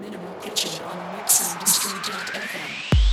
Minimal Kitchen on mixindustry.fm.